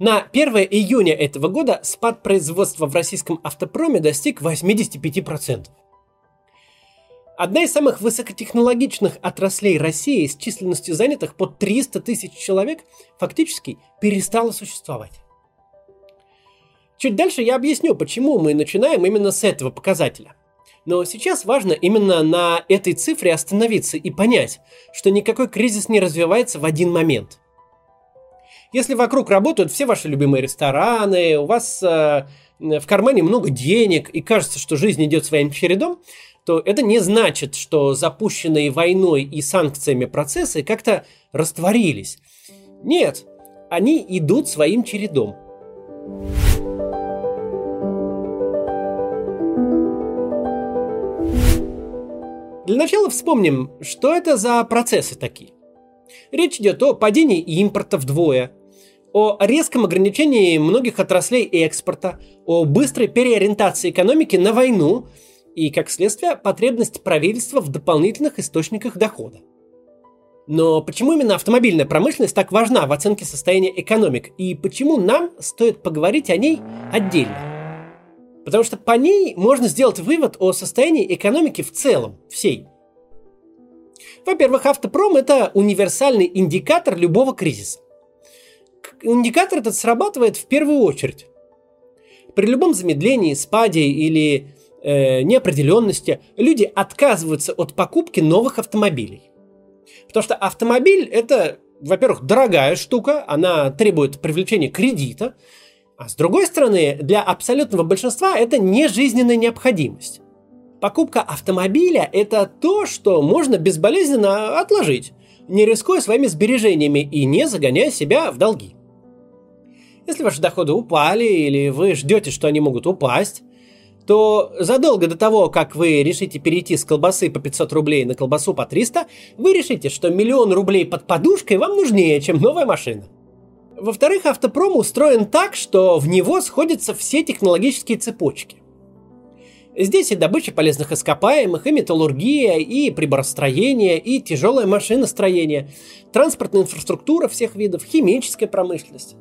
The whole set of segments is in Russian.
На 1 июня этого года спад производства в российском автопроме достиг 85%. Одна из самых высокотехнологичных отраслей России с численностью занятых под 300 тысяч человек фактически перестала существовать. Чуть дальше я объясню, почему мы начинаем именно с этого показателя. Но сейчас важно именно на этой цифре остановиться и понять, что никакой кризис не развивается в один момент. Если вокруг работают все ваши любимые рестораны, у вас э, в кармане много денег и кажется, что жизнь идет своим чередом, то это не значит, что запущенные войной и санкциями процессы как-то растворились. Нет, они идут своим чередом. Для начала вспомним, что это за процессы такие. Речь идет о падении импорта вдвое, о резком ограничении многих отраслей экспорта, о быстрой переориентации экономики на войну и, как следствие, потребность правительства в дополнительных источниках дохода. Но почему именно автомобильная промышленность так важна в оценке состояния экономик и почему нам стоит поговорить о ней отдельно? Потому что по ней можно сделать вывод о состоянии экономики в целом, всей. Во-первых, автопром – это универсальный индикатор любого кризиса. Индикатор этот срабатывает в первую очередь. При любом замедлении, спаде или э, неопределенности люди отказываются от покупки новых автомобилей. Потому что автомобиль – это, во-первых, дорогая штука, она требует привлечения кредита – а с другой стороны, для абсолютного большинства это не жизненная необходимость. Покупка автомобиля – это то, что можно безболезненно отложить, не рискуя своими сбережениями и не загоняя себя в долги. Если ваши доходы упали или вы ждете, что они могут упасть, то задолго до того, как вы решите перейти с колбасы по 500 рублей на колбасу по 300, вы решите, что миллион рублей под подушкой вам нужнее, чем новая машина. Во-вторых, автопром устроен так, что в него сходятся все технологические цепочки. Здесь и добыча полезных ископаемых, и металлургия, и приборостроение, и тяжелое машиностроение, транспортная инфраструктура всех видов, химическая промышленность.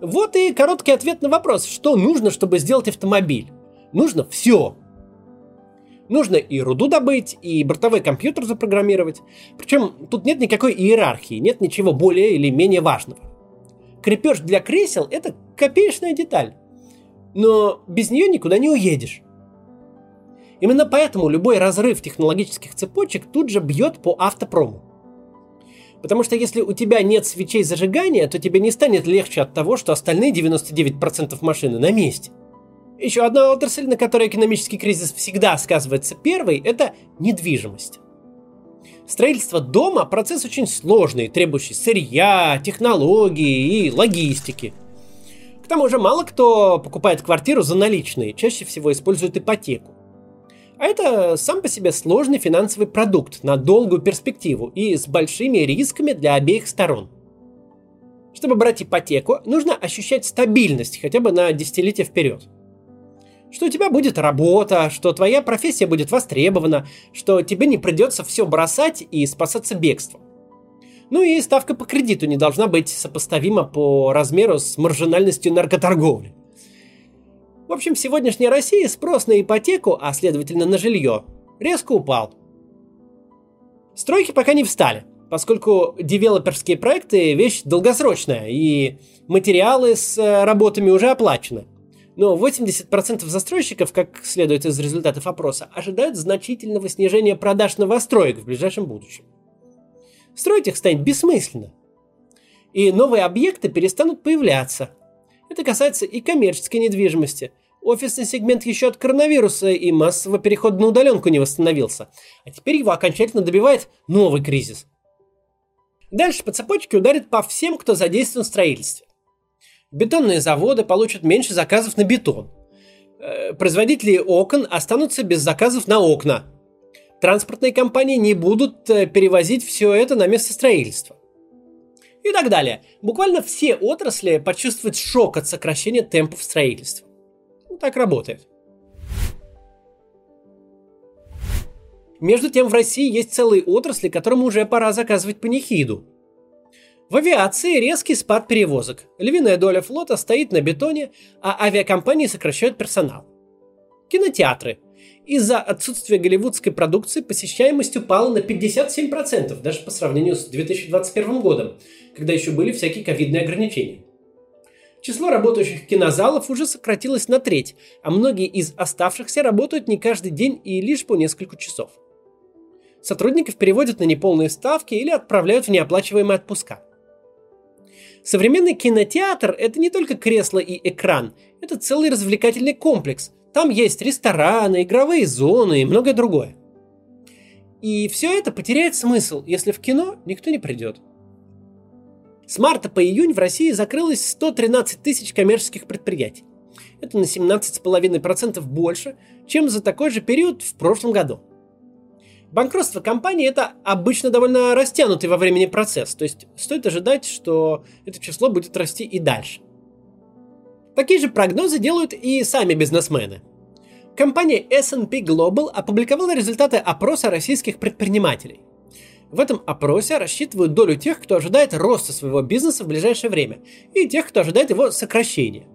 Вот и короткий ответ на вопрос, что нужно, чтобы сделать автомобиль. Нужно все. Нужно и руду добыть, и бортовой компьютер запрограммировать. Причем тут нет никакой иерархии, нет ничего более или менее важного крепеж для кресел – это копеечная деталь. Но без нее никуда не уедешь. Именно поэтому любой разрыв технологических цепочек тут же бьет по автопрому. Потому что если у тебя нет свечей зажигания, то тебе не станет легче от того, что остальные 99% машины на месте. Еще одна отрасль, на которой экономический кризис всегда сказывается первой, это недвижимость. Строительство дома – процесс очень сложный, требующий сырья, технологии и логистики. К тому же мало кто покупает квартиру за наличные, чаще всего используют ипотеку. А это сам по себе сложный финансовый продукт на долгую перспективу и с большими рисками для обеих сторон. Чтобы брать ипотеку, нужно ощущать стабильность хотя бы на десятилетия вперед – что у тебя будет работа, что твоя профессия будет востребована, что тебе не придется все бросать и спасаться бегством. Ну и ставка по кредиту не должна быть сопоставима по размеру с маржинальностью наркоторговли. В общем, в сегодняшней России спрос на ипотеку, а следовательно на жилье, резко упал. Стройки пока не встали, поскольку девелоперские проекты – вещь долгосрочная, и материалы с э, работами уже оплачены – но 80% застройщиков, как следует из результатов опроса, ожидают значительного снижения продаж новостроек в ближайшем будущем. Строить их станет бессмысленно. И новые объекты перестанут появляться. Это касается и коммерческой недвижимости. Офисный сегмент еще от коронавируса и массового перехода на удаленку не восстановился. А теперь его окончательно добивает новый кризис. Дальше по цепочке ударит по всем, кто задействован в строительстве. Бетонные заводы получат меньше заказов на бетон. Э, производители окон останутся без заказов на окна. Транспортные компании не будут э, перевозить все это на место строительства. И так далее. Буквально все отрасли почувствуют шок от сокращения темпов строительства. Так работает. Между тем в России есть целые отрасли, которым уже пора заказывать панихиду. В авиации резкий спад перевозок. Львиная доля флота стоит на бетоне, а авиакомпании сокращают персонал. Кинотеатры. Из-за отсутствия голливудской продукции посещаемость упала на 57%, даже по сравнению с 2021 годом, когда еще были всякие ковидные ограничения. Число работающих кинозалов уже сократилось на треть, а многие из оставшихся работают не каждый день и лишь по несколько часов. Сотрудников переводят на неполные ставки или отправляют в неоплачиваемые отпуска – Современный кинотеатр – это не только кресло и экран, это целый развлекательный комплекс. Там есть рестораны, игровые зоны и многое другое. И все это потеряет смысл, если в кино никто не придет. С марта по июнь в России закрылось 113 тысяч коммерческих предприятий. Это на 17,5% больше, чем за такой же период в прошлом году. Банкротство компании это обычно довольно растянутый во времени процесс, то есть стоит ожидать, что это число будет расти и дальше. Такие же прогнозы делают и сами бизнесмены. Компания S&P Global опубликовала результаты опроса российских предпринимателей. В этом опросе рассчитывают долю тех, кто ожидает роста своего бизнеса в ближайшее время, и тех, кто ожидает его сокращения.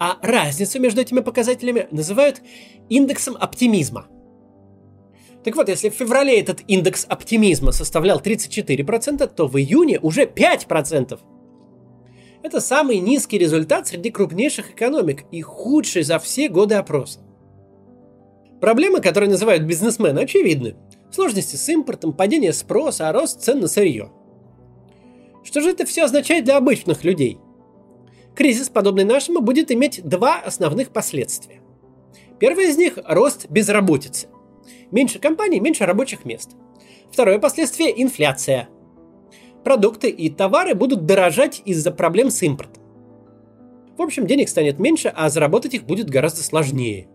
А разницу между этими показателями называют индексом оптимизма – так вот, если в феврале этот индекс оптимизма составлял 34%, то в июне уже 5%. Это самый низкий результат среди крупнейших экономик и худший за все годы опроса. Проблемы, которые называют бизнесмены, очевидны. Сложности с импортом, падение спроса, а рост цен на сырье. Что же это все означает для обычных людей? Кризис, подобный нашему, будет иметь два основных последствия. Первое из них – рост безработицы. Меньше компаний, меньше рабочих мест. Второе последствие – инфляция. Продукты и товары будут дорожать из-за проблем с импортом. В общем, денег станет меньше, а заработать их будет гораздо сложнее.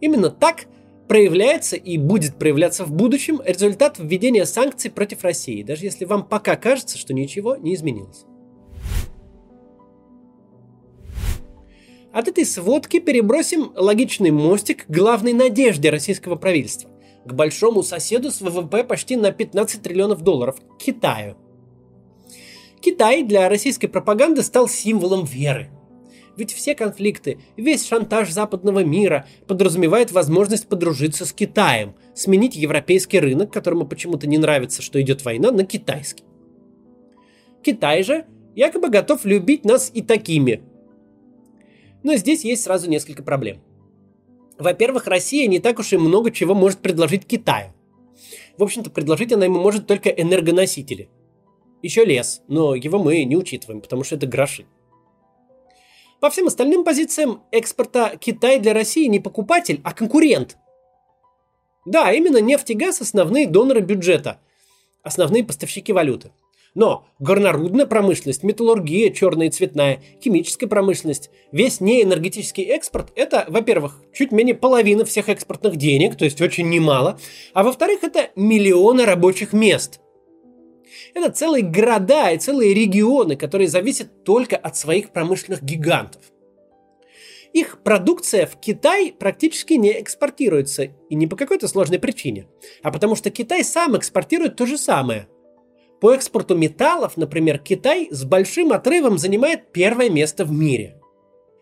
Именно так проявляется и будет проявляться в будущем результат введения санкций против России, даже если вам пока кажется, что ничего не изменилось. От этой сводки перебросим логичный мостик главной надежде российского правительства, к большому соседу с ВВП почти на 15 триллионов долларов – Китаю. Китай для российской пропаганды стал символом веры. Ведь все конфликты, весь шантаж западного мира подразумевает возможность подружиться с Китаем, сменить европейский рынок, которому почему-то не нравится, что идет война, на китайский. Китай же якобы готов любить нас и такими, но здесь есть сразу несколько проблем. Во-первых, Россия не так уж и много чего может предложить Китаю. В общем-то, предложить она ему может только энергоносители. Еще лес, но его мы не учитываем, потому что это гроши. По всем остальным позициям экспорта Китай для России не покупатель, а конкурент. Да, именно нефть и газ основные доноры бюджета, основные поставщики валюты. Но горнорудная промышленность, металлургия черная и цветная, химическая промышленность, весь неэнергетический экспорт – это, во-первых, чуть менее половины всех экспортных денег, то есть очень немало, а во-вторых, это миллионы рабочих мест. Это целые города и целые регионы, которые зависят только от своих промышленных гигантов. Их продукция в Китай практически не экспортируется, и не по какой-то сложной причине, а потому что Китай сам экспортирует то же самое – по экспорту металлов, например, Китай с большим отрывом занимает первое место в мире.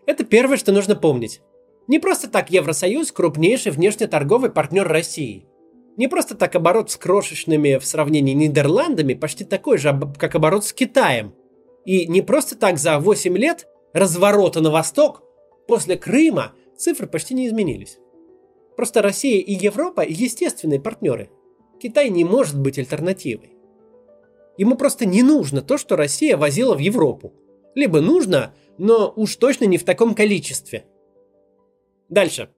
Это первое, что нужно помнить. Не просто так Евросоюз – крупнейший внешнеторговый партнер России. Не просто так оборот с крошечными в сравнении Нидерландами почти такой же, как оборот с Китаем. И не просто так за 8 лет разворота на восток после Крыма цифры почти не изменились. Просто Россия и Европа – естественные партнеры. Китай не может быть альтернативой. Ему просто не нужно то, что Россия возила в Европу. Либо нужно, но уж точно не в таком количестве. Дальше.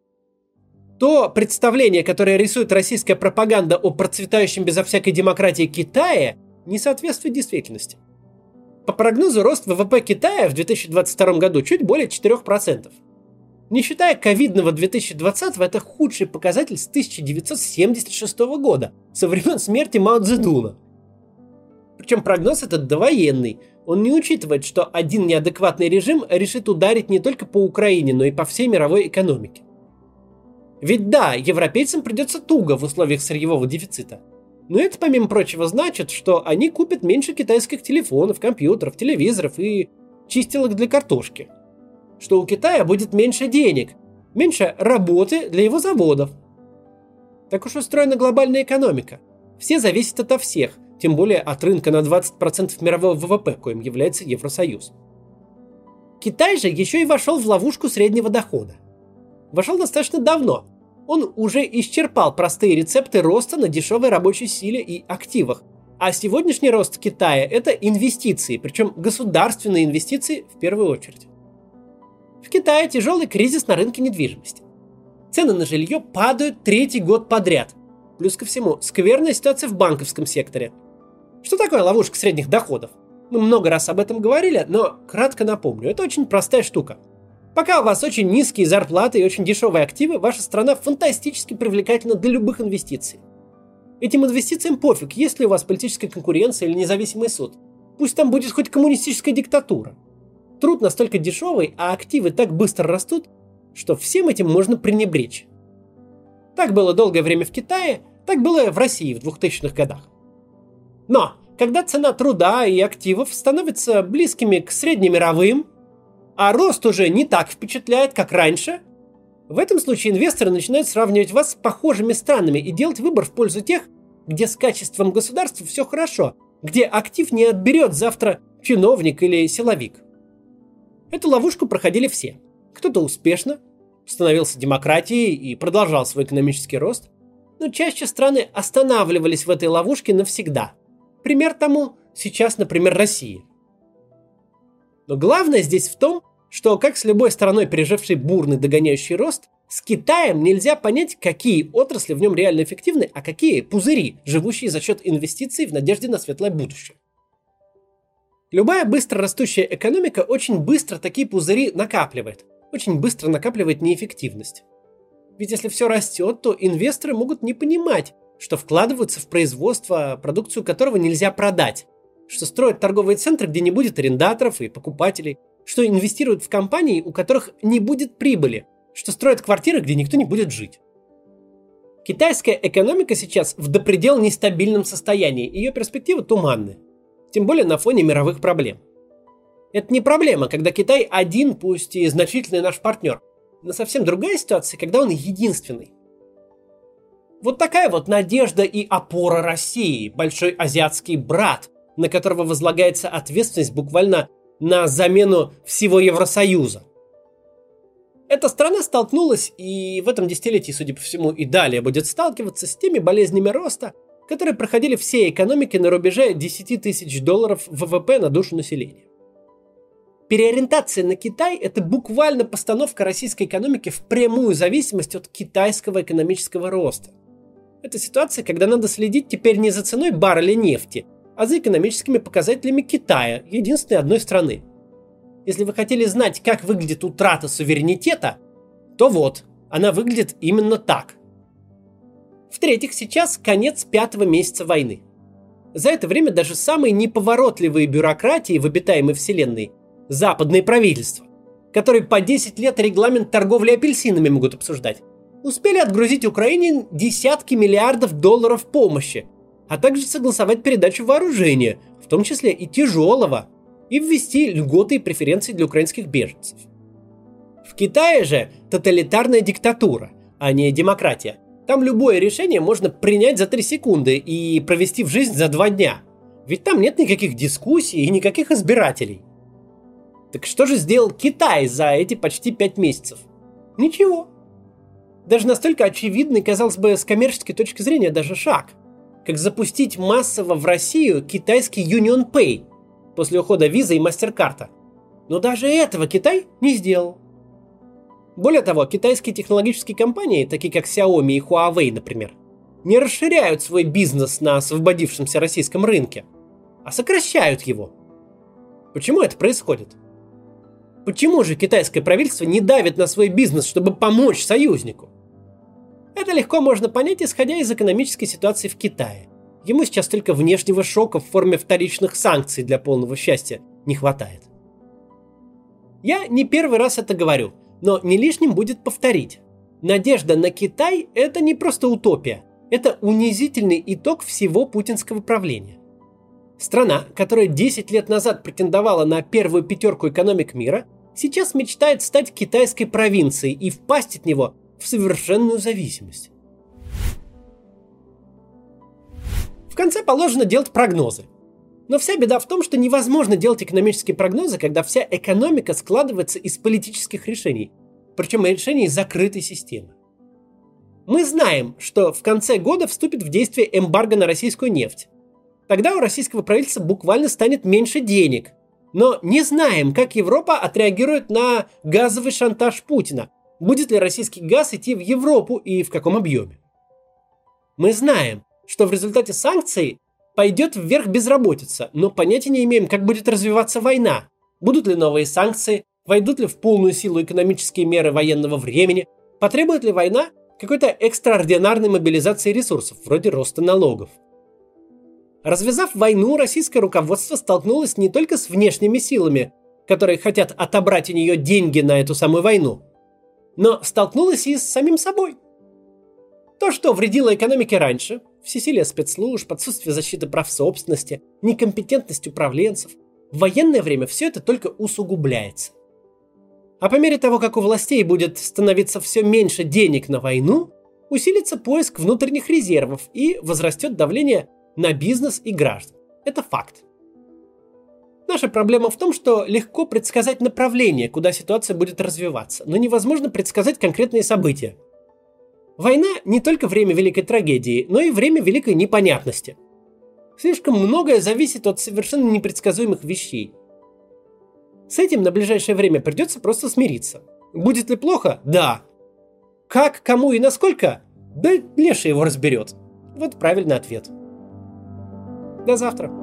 То представление, которое рисует российская пропаганда о процветающем безо всякой демократии Китае, не соответствует действительности. По прогнозу, рост ВВП Китая в 2022 году чуть более 4%. Не считая ковидного 2020, это худший показатель с 1976 года, со времен смерти Мао Цзэдуна. Причем прогноз этот довоенный. Он не учитывает, что один неадекватный режим решит ударить не только по Украине, но и по всей мировой экономике. Ведь да, европейцам придется туго в условиях сырьевого дефицита. Но это, помимо прочего, значит, что они купят меньше китайских телефонов, компьютеров, телевизоров и чистилок для картошки. Что у Китая будет меньше денег, меньше работы для его заводов. Так уж устроена глобальная экономика. Все зависят ото всех, тем более от рынка на 20% мирового ВВП, коим является Евросоюз. Китай же еще и вошел в ловушку среднего дохода. Вошел достаточно давно. Он уже исчерпал простые рецепты роста на дешевой рабочей силе и активах. А сегодняшний рост Китая – это инвестиции, причем государственные инвестиции в первую очередь. В Китае тяжелый кризис на рынке недвижимости. Цены на жилье падают третий год подряд. Плюс ко всему, скверная ситуация в банковском секторе. Что такое ловушка средних доходов? Мы много раз об этом говорили, но кратко напомню, это очень простая штука. Пока у вас очень низкие зарплаты и очень дешевые активы, ваша страна фантастически привлекательна для любых инвестиций. Этим инвестициям пофиг, есть ли у вас политическая конкуренция или независимый суд. Пусть там будет хоть коммунистическая диктатура. Труд настолько дешевый, а активы так быстро растут, что всем этим можно пренебречь. Так было долгое время в Китае, так было в России в 2000-х годах. Но когда цена труда и активов становится близкими к среднемировым, а рост уже не так впечатляет, как раньше, в этом случае инвесторы начинают сравнивать вас с похожими странами и делать выбор в пользу тех, где с качеством государства все хорошо, где актив не отберет завтра чиновник или силовик. Эту ловушку проходили все. Кто-то успешно, становился демократией и продолжал свой экономический рост, но чаще страны останавливались в этой ловушке навсегда – Пример тому сейчас, например, Россия. Но главное здесь в том, что, как с любой страной, пережившей бурный догоняющий рост, с Китаем нельзя понять, какие отрасли в нем реально эффективны, а какие пузыри, живущие за счет инвестиций в надежде на светлое будущее. Любая быстро растущая экономика очень быстро такие пузыри накапливает, очень быстро накапливает неэффективность. Ведь если все растет, то инвесторы могут не понимать, что вкладываются в производство, продукцию которого нельзя продать, что строят торговые центры, где не будет арендаторов и покупателей, что инвестируют в компании, у которых не будет прибыли, что строят квартиры, где никто не будет жить. Китайская экономика сейчас в допредел нестабильном состоянии, ее перспективы туманны, тем более на фоне мировых проблем. Это не проблема, когда Китай один, пусть и значительный наш партнер, но совсем другая ситуация, когда он единственный. Вот такая вот надежда и опора России, большой азиатский брат, на которого возлагается ответственность буквально на замену всего Евросоюза. Эта страна столкнулась и в этом десятилетии, судя по всему, и далее будет сталкиваться с теми болезнями роста, которые проходили все экономики на рубеже 10 тысяч долларов ВВП на душу населения. Переориентация на Китай – это буквально постановка российской экономики в прямую зависимость от китайского экономического роста. Это ситуация, когда надо следить теперь не за ценой барреля нефти, а за экономическими показателями Китая, единственной одной страны. Если вы хотели знать, как выглядит утрата суверенитета, то вот, она выглядит именно так. В-третьих, сейчас конец пятого месяца войны. За это время даже самые неповоротливые бюрократии в обитаемой вселенной, западные правительства, которые по 10 лет регламент торговли апельсинами могут обсуждать, успели отгрузить Украине десятки миллиардов долларов помощи, а также согласовать передачу вооружения, в том числе и тяжелого, и ввести льготы и преференции для украинских беженцев. В Китае же тоталитарная диктатура, а не демократия. Там любое решение можно принять за 3 секунды и провести в жизнь за 2 дня. Ведь там нет никаких дискуссий и никаких избирателей. Так что же сделал Китай за эти почти 5 месяцев? Ничего даже настолько очевидный, казалось бы, с коммерческой точки зрения даже шаг, как запустить массово в Россию китайский Union Pay после ухода виза и MasterCard. Но даже этого Китай не сделал. Более того, китайские технологические компании, такие как Xiaomi и Huawei, например, не расширяют свой бизнес на освободившемся российском рынке, а сокращают его. Почему это происходит? Почему же китайское правительство не давит на свой бизнес, чтобы помочь союзнику? Это легко можно понять, исходя из экономической ситуации в Китае. Ему сейчас только внешнего шока в форме вторичных санкций для полного счастья не хватает. Я не первый раз это говорю, но не лишним будет повторить. Надежда на Китай – это не просто утопия. Это унизительный итог всего путинского правления. Страна, которая 10 лет назад претендовала на первую пятерку экономик мира, сейчас мечтает стать китайской провинцией и впасть от него в совершенную зависимость. В конце положено делать прогнозы. Но вся беда в том, что невозможно делать экономические прогнозы, когда вся экономика складывается из политических решений, причем решений закрытой системы. Мы знаем, что в конце года вступит в действие эмбарго на российскую нефть. Тогда у российского правительства буквально станет меньше денег. Но не знаем, как Европа отреагирует на газовый шантаж Путина. Будет ли российский газ идти в Европу и в каком объеме. Мы знаем, что в результате санкций пойдет вверх безработица, но понятия не имеем, как будет развиваться война. Будут ли новые санкции, войдут ли в полную силу экономические меры военного времени, потребует ли война какой-то экстраординарной мобилизации ресурсов, вроде роста налогов. Развязав войну, российское руководство столкнулось не только с внешними силами, которые хотят отобрать у нее деньги на эту самую войну, но столкнулось и с самим собой. То, что вредило экономике раньше, всесилие спецслужб, отсутствие защиты прав собственности, некомпетентность управленцев, в военное время все это только усугубляется. А по мере того, как у властей будет становиться все меньше денег на войну, усилится поиск внутренних резервов и возрастет давление на бизнес и граждан. Это факт. Наша проблема в том, что легко предсказать направление, куда ситуация будет развиваться, но невозможно предсказать конкретные события. Война не только время великой трагедии, но и время великой непонятности. Слишком многое зависит от совершенно непредсказуемых вещей. С этим на ближайшее время придется просто смириться. Будет ли плохо? Да. Как, кому и насколько? Да Леша его разберет. Вот правильный ответ. До завтра.